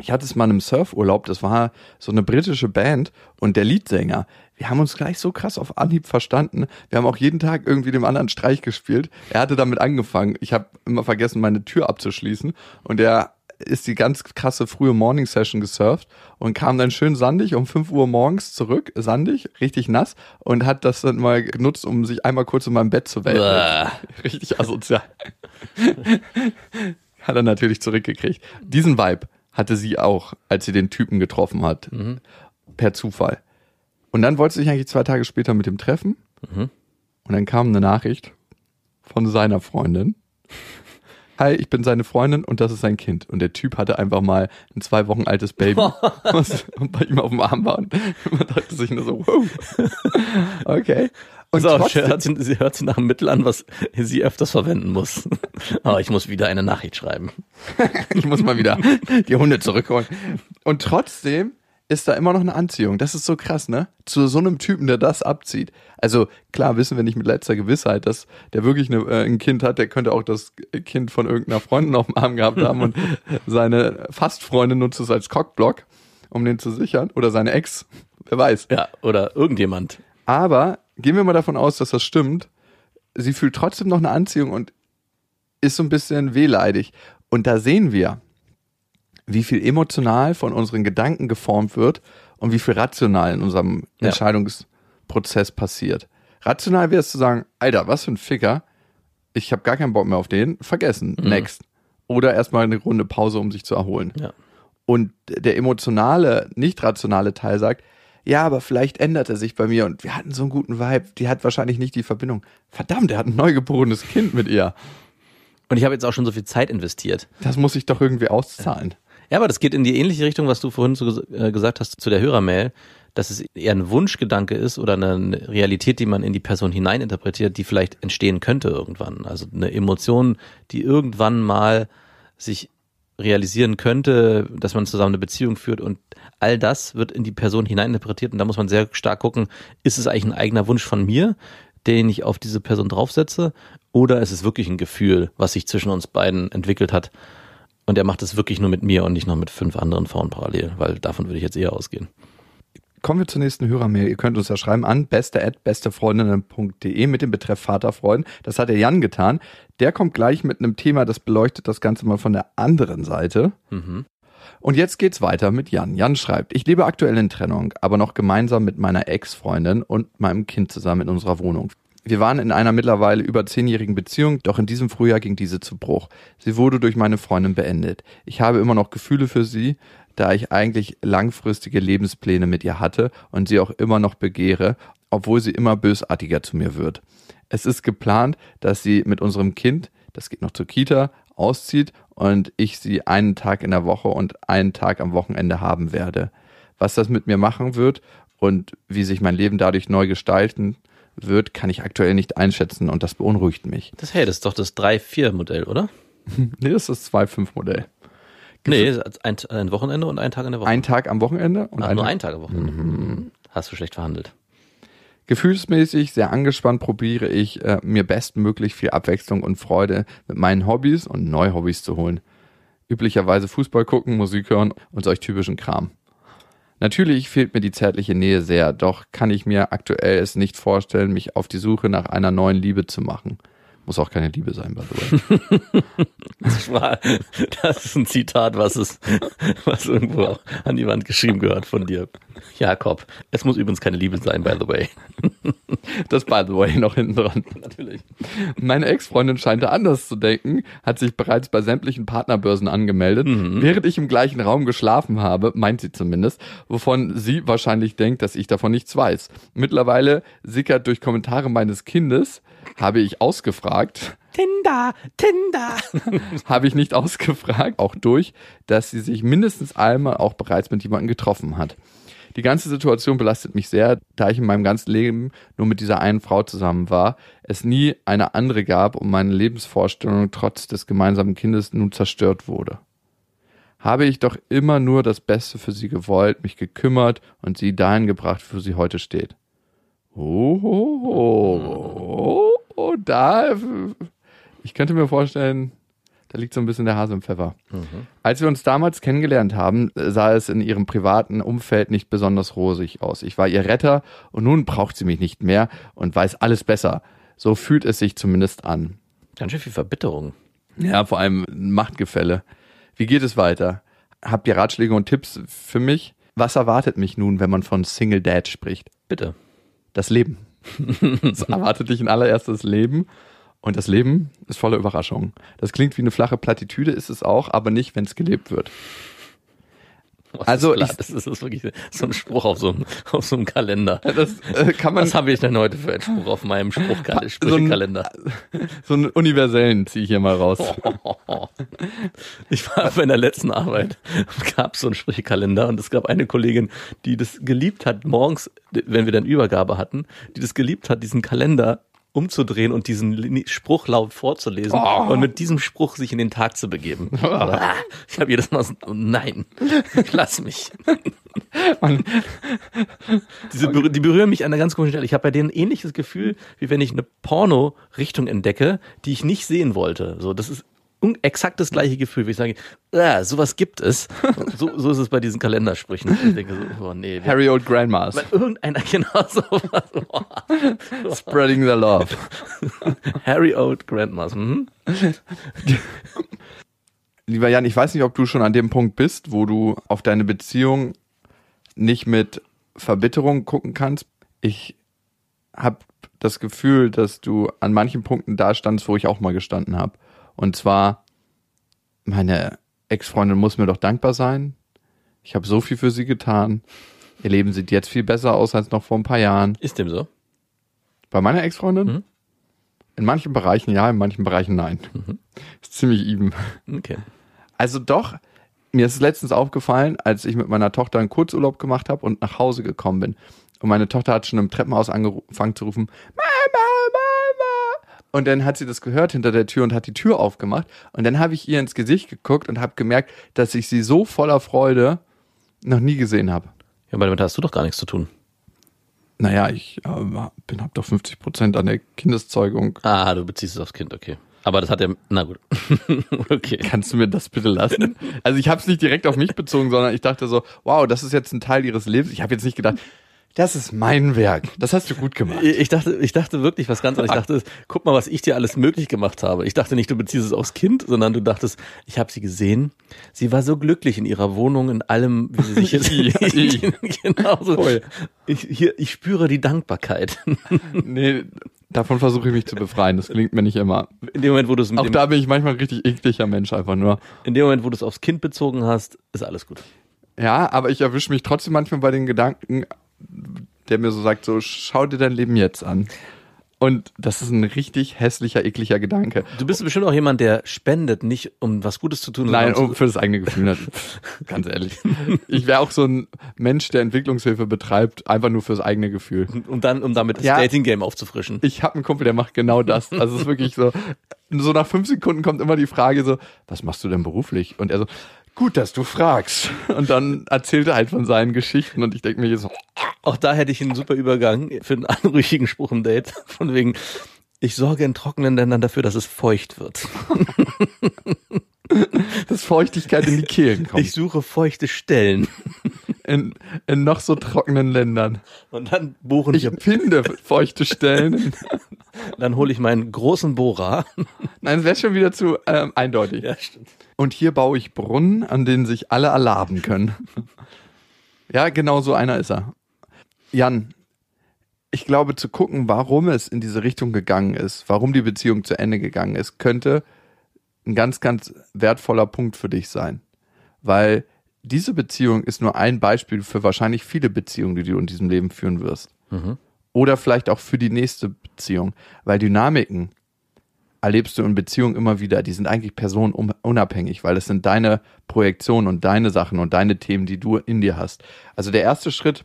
ich hatte es mal in einem Surfurlaub, das war so eine britische Band und der Leadsänger, wir haben uns gleich so krass auf Anhieb verstanden. Wir haben auch jeden Tag irgendwie dem anderen Streich gespielt. Er hatte damit angefangen. Ich habe immer vergessen, meine Tür abzuschließen und er ist die ganz krasse frühe Morning Session gesurft und kam dann schön sandig um 5 Uhr morgens zurück, sandig, richtig nass und hat das dann mal genutzt, um sich einmal kurz in meinem Bett zu wälzen. Richtig asozial. hat er natürlich zurückgekriegt. Diesen Vibe hatte sie auch, als sie den Typen getroffen hat. Per Zufall. Und dann wollte sich eigentlich zwei Tage später mit ihm treffen. Und dann kam eine Nachricht von seiner Freundin. Hi, ich bin seine Freundin und das ist sein Kind. Und der Typ hatte einfach mal ein zwei Wochen altes Baby, was bei ihm auf dem Arm war. Und man dachte sich nur so, wow. Okay. Und So, trotzdem, hört sie, sie hört sie nach einem Mittel an, was sie öfters verwenden muss. Aber ich muss wieder eine Nachricht schreiben. ich muss mal wieder die Hunde zurückholen. Und trotzdem ist da immer noch eine Anziehung. Das ist so krass, ne? Zu so einem Typen, der das abzieht. Also klar wissen wir nicht mit letzter Gewissheit, dass der wirklich eine, äh, ein Kind hat. Der könnte auch das Kind von irgendeiner Freundin auf dem Arm gehabt haben und seine Fastfreundin nutzt es als Cockblock, um den zu sichern. Oder seine Ex. Wer weiß. Ja, oder irgendjemand. Aber gehen wir mal davon aus, dass das stimmt. Sie fühlt trotzdem noch eine Anziehung und ist so ein bisschen wehleidig. Und da sehen wir, wie viel emotional von unseren Gedanken geformt wird und wie viel rational in unserem Ja. Entscheidungsprozess passiert. Rational wäre es zu sagen, Alter, was für ein Ficker, ich habe gar keinen Bock mehr auf den, vergessen, next. Oder erstmal eine Runde Pause, um sich zu erholen. Ja. Und der emotionale, nicht rationale Teil sagt, ja, aber vielleicht ändert er sich bei mir und wir hatten so einen guten Vibe, die hat wahrscheinlich nicht die Verbindung. Verdammt, er hat ein neugeborenes Kind mit ihr. Und ich habe jetzt auch schon so viel Zeit investiert. Das muss ich doch irgendwie auszahlen. Ja, aber das geht in die ähnliche Richtung, was du vorhin so äh, gesagt hast zu der Hörermail, dass es eher ein Wunschgedanke ist oder eine Realität, die man in die Person hineininterpretiert, die vielleicht entstehen könnte irgendwann. Also eine Emotion, die irgendwann mal sich realisieren könnte, dass man zusammen eine Beziehung führt und all das wird in die Person hineininterpretiert und da muss man sehr stark gucken, ist es eigentlich ein eigener Wunsch von mir, den ich auf diese Person draufsetze oder ist es wirklich ein Gefühl, was sich zwischen uns beiden entwickelt hat und er macht es wirklich nur mit mir und nicht noch mit fünf anderen Frauen parallel, weil davon würde ich jetzt eher ausgehen. Kommen wir zur nächsten Hörermail. Ihr könnt uns ja schreiben an beste@bestefreundinnen.de mit dem Betreff Vaterfreuden. Das hat der Jan getan. Der kommt gleich mit einem Thema, das beleuchtet das Ganze mal von der anderen Seite. Und jetzt geht's weiter mit Jan. Jan schreibt, ich lebe aktuell in Trennung, aber noch gemeinsam mit meiner Ex-Freundin und meinem Kind zusammen in unserer Wohnung. Wir waren in einer mittlerweile über zehnjährigen Beziehung, doch in diesem Frühjahr ging diese zu Bruch. Sie wurde durch meine Freundin beendet. Ich habe immer noch Gefühle für sie, da ich eigentlich langfristige Lebenspläne mit ihr hatte und sie auch immer noch begehre, obwohl sie immer bösartiger zu mir wird. Es ist geplant, dass sie mit unserem Kind, das geht noch zur Kita, auszieht und ich sie einen Tag in der Woche und einen Tag am Wochenende haben werde. Was das mit mir machen wird und wie sich mein Leben dadurch neu gestalten wird, kann ich aktuell nicht einschätzen und das beunruhigt mich. Das, hey, das ist doch das 3-4-Modell, oder? Nee, das ist das 2-5-Modell. Nee, ein, ein Wochenende und ein Tag in der Woche. Ein Tag am Wochenende und Ach, ein nur Tag ein Tag am Wochenende. Hast du schlecht verhandelt. Gefühlsmäßig sehr angespannt probiere ich, äh, mir bestmöglich viel Abwechslung und Freude mit meinen Hobbys und neue Hobbys zu holen. Üblicherweise Fußball gucken, Musik hören und solch typischen Kram. Natürlich fehlt mir die zärtliche Nähe sehr, doch kann ich mir aktuell es nicht vorstellen, mich auf die Suche nach einer neuen Liebe zu machen. Muss auch keine Liebe sein, by the way. Das, ist ein Zitat, was es, was irgendwo an die Wand geschrieben gehört von dir. Jakob. Es muss übrigens keine Liebe sein, by the way. Das by the way noch hinten dran. Natürlich. Meine Ex-Freundin scheint da anders zu denken, hat sich bereits bei sämtlichen Partnerbörsen angemeldet, während ich im gleichen Raum geschlafen habe, meint sie zumindest, wovon sie wahrscheinlich denkt, dass ich davon nichts weiß. Mittlerweile sickert durch Kommentare meines Kindes, habe ich ausgefragt, Tinder, Tinder. habe ich nicht ausgefragt, auch durch, dass sie sich mindestens einmal auch bereits mit jemandem getroffen hat. Die ganze Situation belastet mich sehr, da ich in meinem ganzen Leben nur mit dieser einen Frau zusammen war, es nie eine andere gab und meine Lebensvorstellung trotz des gemeinsamen Kindes nun zerstört wurde. Habe ich doch immer nur das Beste für sie gewollt, mich gekümmert und sie dahin gebracht, wo sie heute steht. Oh, oh, oh, oh da, ich könnte mir vorstellen, da liegt so ein bisschen der Hase im Pfeffer. Als wir uns damals kennengelernt haben, sah es in ihrem privaten Umfeld nicht besonders rosig aus. Ich war ihr Retter und nun braucht sie mich nicht mehr und weiß alles besser. So fühlt es sich zumindest an. Ganz schön viel Verbitterung. Ja, vor allem Machtgefälle. Wie geht es weiter? Habt ihr Ratschläge und Tipps für mich? Was erwartet mich nun, wenn man von Single Dad spricht? Bitte. Das Leben. Es erwartet dich ein allererstes Leben. Und das Leben ist voller Überraschungen. Das klingt wie eine flache Plattitüde, ist es auch, aber nicht, wenn es gelebt wird. Was Also ist ich- das ist, das ist wirklich so ein Spruch auf so einem, auf so einem Kalender. Das äh, kann man Was habe ich denn heute für einen Spruch auf meinem Spruchkal- so ein, so einen universellen ziehe ich hier mal raus. Ich war bei der letzten Arbeit, gab so einen Sprüchekalender und es gab eine Kollegin, die das geliebt hat, morgens, wenn wir dann Übergabe hatten, die das geliebt hat, diesen Kalender umzudrehen und diesen Spruch laut vorzulesen Oh. und mit diesem Spruch sich in den Tag zu begeben. Ah, Ich habe jedes Mal so, oh nein, lass mich. Diese, die berühren mich an einer ganz komischen Stelle. Ich habe bei denen ein ähnliches Gefühl, wie wenn ich eine Porno-Richtung entdecke, die ich nicht sehen wollte. So, das ist exakt das gleiche Gefühl, wie ich sage, ah, sowas gibt es. So, so ist es bei diesen Kalendersprüchen. Ich denke so, oh nee. Harry Old Grandmas. Irgendeiner genau sowas. Oh. Spreading the love. Harry Old Grandmas. Mhm. Lieber Jan, ich weiß nicht, ob du schon an dem Punkt bist, wo du auf deine Beziehung nicht mit Verbitterung gucken kannst. Ich habe das Gefühl, dass du an manchen Punkten da standst, wo ich auch mal gestanden habe. Und zwar, meine Ex-Freundin muss mir doch dankbar sein. Ich habe so viel für sie getan. Ihr Leben sieht jetzt viel besser aus als noch vor ein paar Jahren. Ist dem so? Bei meiner Ex-Freundin? Mhm. In manchen Bereichen ja, in manchen Bereichen nein. Ist ziemlich even. Okay. Also doch, mir ist es letztens aufgefallen, als ich mit meiner Tochter einen Kurzurlaub gemacht habe und nach Hause gekommen bin. Und meine Tochter hat schon im Treppenhaus angefangen zu rufen, Mama. Und dann hat sie das gehört hinter der Tür und hat die Tür aufgemacht. Und dann habe ich ihr ins Gesicht geguckt und habe gemerkt, dass ich sie so voller Freude noch nie gesehen habe. Ja, aber damit hast du doch gar nichts zu tun. Naja, ich äh, bin hab doch 50 Prozent an der Kindeszeugung. Ah, du beziehst es aufs Kind, okay. Aber das hat ja, na gut. okay. Kannst du mir das bitte lassen? Also ich habe es nicht direkt auf mich bezogen, sondern ich dachte so, wow, das ist jetzt ein Teil ihres Lebens. Ich habe jetzt nicht gedacht, das ist mein Werk. Das hast du gut gemacht. Ich dachte, ich dachte wirklich was ganz anderes. Ich dachte, guck mal, was ich dir alles möglich gemacht habe. Ich dachte nicht, du beziehst es aufs Kind, sondern du dachtest, ich habe sie gesehen. Sie war so glücklich in ihrer Wohnung, in allem, wie sie sich jetzt. Ja, genau so. Voll. Ich, hier, ich spüre die Dankbarkeit. Nee, davon versuche ich mich zu befreien. Das gelingt mir nicht immer. In dem Moment, wo du es Auch da bin ich manchmal ein richtig ekliger Mensch einfach nur. in dem Moment, wo du es aufs Kind bezogen hast, ist alles gut. Ja, aber ich erwische mich trotzdem manchmal bei den Gedanken, der mir so sagt, so schau dir dein Leben jetzt an. Und das ist ein richtig hässlicher, ekliger Gedanke. Du bist bestimmt auch jemand, der spendet, nicht um was Gutes zu tun, Nein, um, für das eigene Gefühl. Ganz ehrlich. Ich wäre auch so ein Mensch, der Entwicklungshilfe betreibt, einfach nur fürs eigene Gefühl. um dann, um damit das Ja. Dating-Game aufzufrischen. Ich habe einen Kumpel, der macht genau das. Also es ist wirklich so, so nach fünf Sekunden kommt immer die Frage so, was machst du denn beruflich? Und er so, gut, dass du fragst. Und dann erzählt er halt von seinen Geschichten und ich denke mir so, Auch da hätte ich einen super Übergang für einen anrüchigen Spruch im Date. Von wegen, ich sorge in trockenen Ländern dafür, dass es feucht wird. dass Feuchtigkeit in die Kehlen kommt. Ich suche feuchte Stellen. In, in noch so trockenen Ländern. Und dann bohren Ich wir, finde feuchte Stellen. Dann hole ich meinen großen Bohrer. Nein, es wäre schon wieder zu ähm, eindeutig. Ja, stimmt. Und hier baue ich Brunnen, an denen sich alle erlaben können. ja, genau so einer ist er. Jan, ich glaube, zu gucken, warum es in diese Richtung gegangen ist, warum die Beziehung zu Ende gegangen ist, könnte ein ganz, ganz wertvoller Punkt für dich sein. Weil diese Beziehung ist nur ein Beispiel für wahrscheinlich viele Beziehungen, die du in diesem Leben führen wirst. Oder vielleicht auch für die nächste Beziehung. Weil Dynamiken erlebst du in Beziehungen immer wieder, die sind eigentlich personenunabhängig, weil es sind deine Projektionen und deine Sachen und deine Themen, die du in dir hast. Also der erste Schritt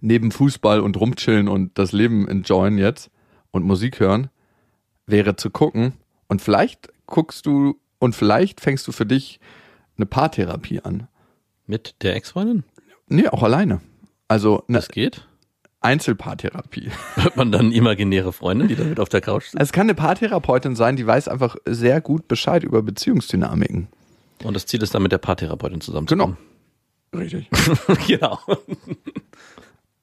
neben Fußball und rumchillen und das Leben enjoyen jetzt und Musik hören, wäre zu gucken und vielleicht guckst du und vielleicht fängst du für dich eine Paartherapie an. Mit der Ex-Freundin? Nee, auch alleine. Also eine Das geht? Einzelpaartherapie. Hat man dann imaginäre Freundin, die dann mit auf der Couch sitzt? Es kann eine Paartherapeutin sein, die weiß einfach sehr gut Bescheid über Beziehungsdynamiken. Und das Ziel ist dann mit der Paartherapeutin zusammenzukommen. Richtig. Genau. genau.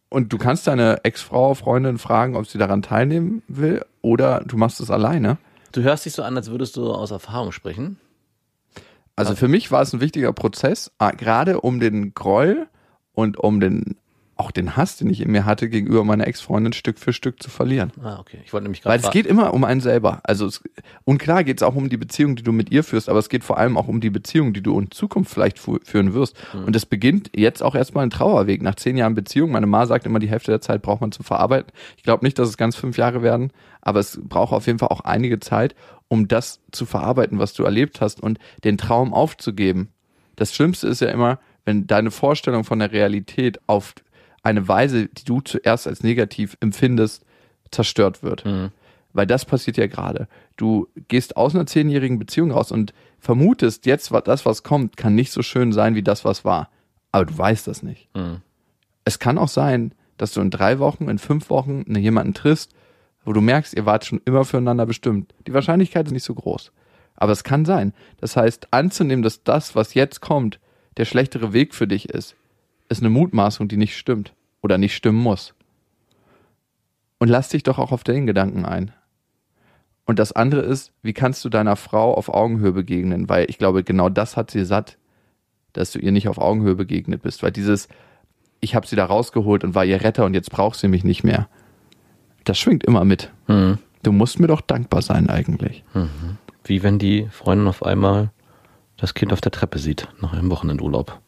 Und du kannst deine Ex-Frau, Freundin fragen, ob sie daran teilnehmen will oder du machst es alleine. Du hörst dich so an, als würdest du aus Erfahrung sprechen. Also für mich war es ein wichtiger Prozess, ah, gerade um den Groll und um den auch den Hass, den ich in mir hatte, gegenüber meiner Ex-Freundin Stück für Stück zu verlieren. Ah, okay. Ich wollte nämlich Weil gerade es geht immer um einen selber. Also es, und klar geht es auch um die Beziehung, die du mit ihr führst, aber es geht vor allem auch um die Beziehung, die du in Zukunft vielleicht fu führen wirst. Und es beginnt jetzt auch erstmal ein Trauerweg nach zehn Jahren Beziehung. Meine Ma sagt immer, die Hälfte der Zeit braucht man zu verarbeiten. Ich glaube nicht, dass es ganz fünf Jahre werden, aber es braucht auf jeden Fall auch einige Zeit, um das zu verarbeiten, was du erlebt hast und den Traum aufzugeben. Das Schlimmste ist ja immer, wenn deine Vorstellung von der Realität auf eine Weise, die du zuerst als negativ empfindest, zerstört wird. Weil das passiert ja gerade. Du gehst aus einer zehnjährigen Beziehung raus und vermutest jetzt, was das, was kommt, kann nicht so schön sein wie das, was war. Aber du weißt das nicht. Es kann auch sein, dass du in drei Wochen, in fünf Wochen jemanden triffst, wo du merkst, ihr wart schon immer füreinander bestimmt. Die Wahrscheinlichkeit ist nicht so groß. Aber es kann sein. Das heißt, anzunehmen, dass das, was jetzt kommt, der schlechtere Weg für dich ist, ist eine Mutmaßung, die nicht stimmt oder nicht stimmen muss. Und lass dich doch auch auf den Gedanken ein. Und das andere ist, wie kannst du deiner Frau auf Augenhöhe begegnen? Weil ich glaube, genau das hat sie satt, dass du ihr nicht auf Augenhöhe begegnet bist. Weil dieses, ich habe sie da rausgeholt und war ihr Retter und jetzt braucht sie mich nicht mehr, das schwingt immer mit. Du musst mir doch dankbar sein eigentlich. Wie wenn die Freundin auf einmal das Kind auf der Treppe sieht, nach einem Wochenendurlaub.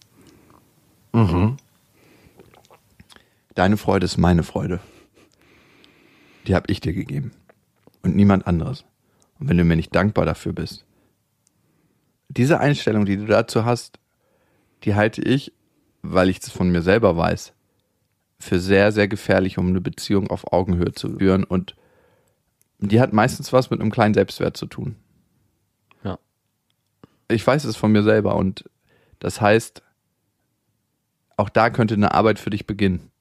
Deine Freude ist meine Freude. Die habe ich dir gegeben. Und niemand anderes. Und wenn du mir nicht dankbar dafür bist. Diese Einstellung, die du dazu hast, die halte ich, weil ich es von mir selber weiß, für sehr, sehr gefährlich, um eine Beziehung auf Augenhöhe zu führen. Und die hat meistens was mit einem kleinen Selbstwert zu tun. Ja. Ich weiß es von mir selber. Und das heißt, auch da könnte eine Arbeit für dich beginnen.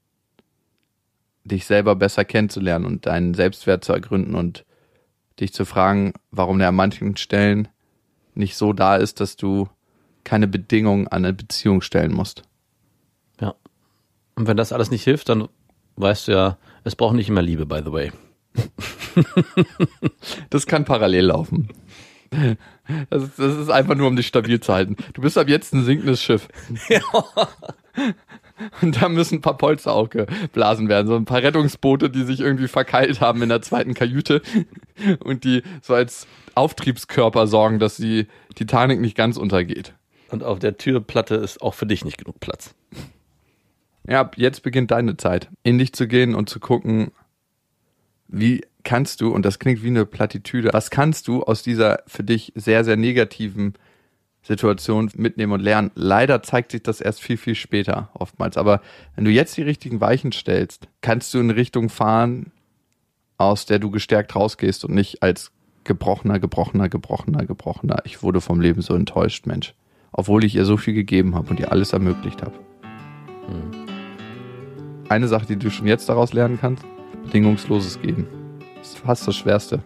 Dich selber besser kennenzulernen und deinen Selbstwert zu ergründen und dich zu fragen, warum der an manchen Stellen nicht so da ist, dass du keine Bedingungen an eine Beziehung stellen musst. Ja. Und wenn das alles nicht hilft, dann weißt du ja, es braucht nicht immer Liebe, by the way. Das kann parallel laufen. Das ist, das ist einfach nur, um dich stabil zu halten. Du bist ab jetzt ein sinkendes Schiff. Und da müssen ein paar Polster auch geblasen werden. So ein paar Rettungsboote, die sich irgendwie verkeilt haben in der zweiten Kajüte und die so als Auftriebskörper sorgen, dass die Titanic nicht ganz untergeht. Und auf der Türplatte ist auch für dich nicht genug Platz. Ja, jetzt beginnt deine Zeit, in dich zu gehen und zu gucken, wie kannst du, und das klingt wie eine Plattitüde, was kannst du aus dieser für dich sehr, sehr negativen Situation mitnehmen und lernen? Leider zeigt sich das erst viel, viel später oftmals. Aber wenn du jetzt die richtigen Weichen stellst, kannst du in eine Richtung fahren, aus der du gestärkt rausgehst und nicht als gebrochener, gebrochener, gebrochener, gebrochener. Ich wurde vom Leben so enttäuscht, Mensch. Obwohl ich ihr so viel gegeben habe und ihr alles ermöglicht habe. Eine Sache, die du schon jetzt daraus lernen kannst, bedingungsloses Geben. Das ist fast das Schwerste.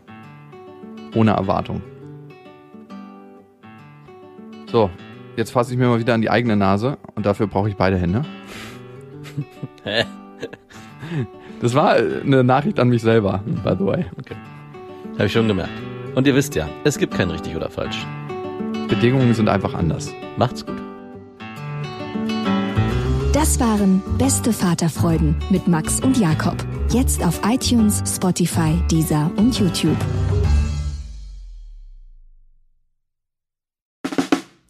Ohne Erwartung. So, jetzt fasse ich mir mal wieder an die eigene Nase und dafür brauche ich beide Hände. Hä? Das war äh, eine Nachricht an mich selber, by the way. Okay. Habe ich schon gemerkt. Und ihr wisst ja, es gibt kein richtig oder falsch. Bedingungen sind einfach anders. Macht's gut. Das waren Beste Vaterfreuden mit Max und Jakob. Jetzt auf iTunes, Spotify, Deezer und YouTube.